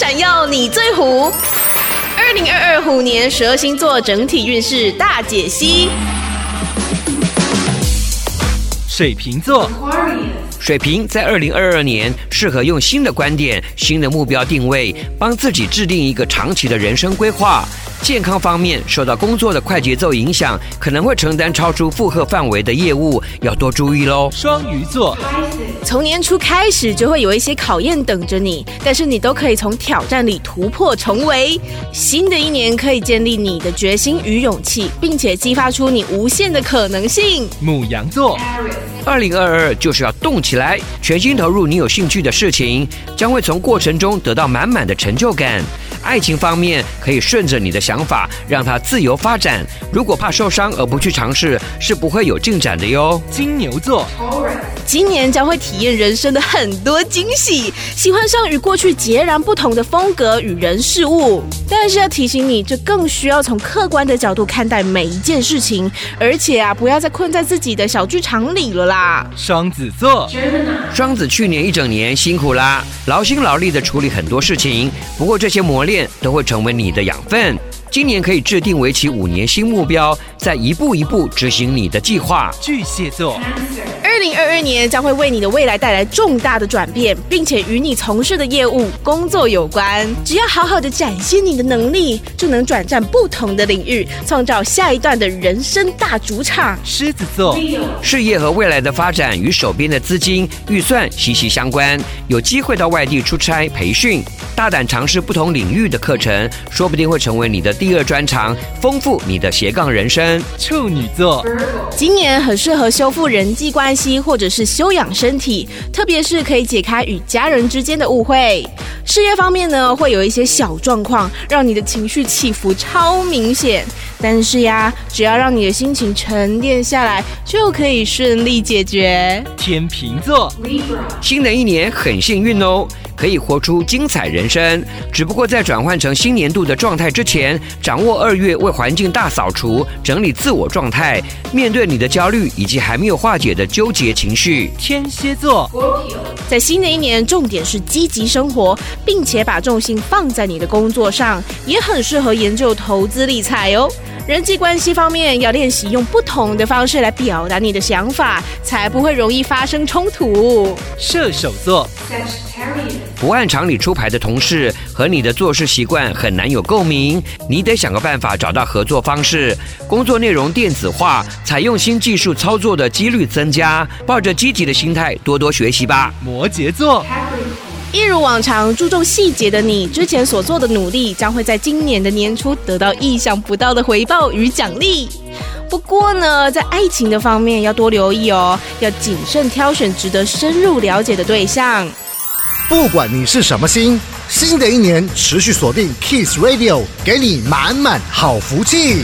闪耀，你最虎。二零二二虎年十二星座整体运势大解析。水瓶座。水瓶在二零二二年适合用新的观点、新的目标定位，帮自己制定一个长期的人生规划。健康方面，受到工作的快节奏影响，可能会承担超出负荷范围的业务，要多注意喽。双鱼座，从年初开始就会有一些考验等着你，但是你都可以从挑战里突破重围。新的一年可以建立你的决心与勇气，并且激发出你无限的可能性。母羊座，二零二二就是要动起来，全心投入你有兴趣的事情，将会从过程中得到满满的成就感。爱情方面，可以顺着你的想法，让它自由发展。如果怕受伤而不去尝试，是不会有进展的哟。金牛座，今年将会体验人生的很多惊喜，喜欢上与过去截然不同的风格与人事物。但是要提醒你，这更需要从客观的角度看待每一件事情，而且啊，不要再困在自己的小剧场里了啦。双子座，双子去年一整年辛苦啦，劳心劳力的处理很多事情，不过这些磨练。都会成为你的养分。今年可以制定为期五年新目标，再一步一步执行你的计划。巨蟹座，二零二二年将会为你的未来带来重大的转变，并且与你从事的业务、工作有关。只要好好的展现你的能力，就能转战不同的领域，创造下一段的人生大主场。狮子座，事业和未来的发展与手边的资金预算息息相关，有机会到外地出差培训，大胆尝试不同领域的课程，说不定会成为你的。第二专长，丰富你的斜杠人生。处女座，今年很适合修复人际关系，或者是修养身体，特别是可以解开与家人之间的误会。事业方面呢，会有一些小状况，让你的情绪起伏超明显。但是呀，只要让你的心情沉淀下来，就可以顺利解决。天秤座，新的一年很幸运哦。可以活出精彩人生，只不过在转换成新年度的状态之前，掌握二月为环境大扫除、整理自我状态，面对你的焦虑以及还没有化解的纠结情绪。天蝎座，在新的一年，重点是积极生活，并且把重心放在你的工作上，也很适合研究投资理财哦。人际关系方面，要练习用不同的方式来表达你的想法，才不会容易发生冲突。射手座，不按常理出牌的同事和你的做事习惯很难有共鸣，你得想个办法找到合作方式。工作内容电子化，采用新技术操作的几率增加，抱着积极的心态多多学习吧。摩羯座。一如往常，注重细节的你，之前所做的努力将会在今年的年初得到意想不到的回报与奖励。不过呢，在爱情的方面要多留意哦，要谨慎挑选值得深入了解的对象。不管你是什么星，新的一年持续锁定 Kiss Radio，给你满满好福气。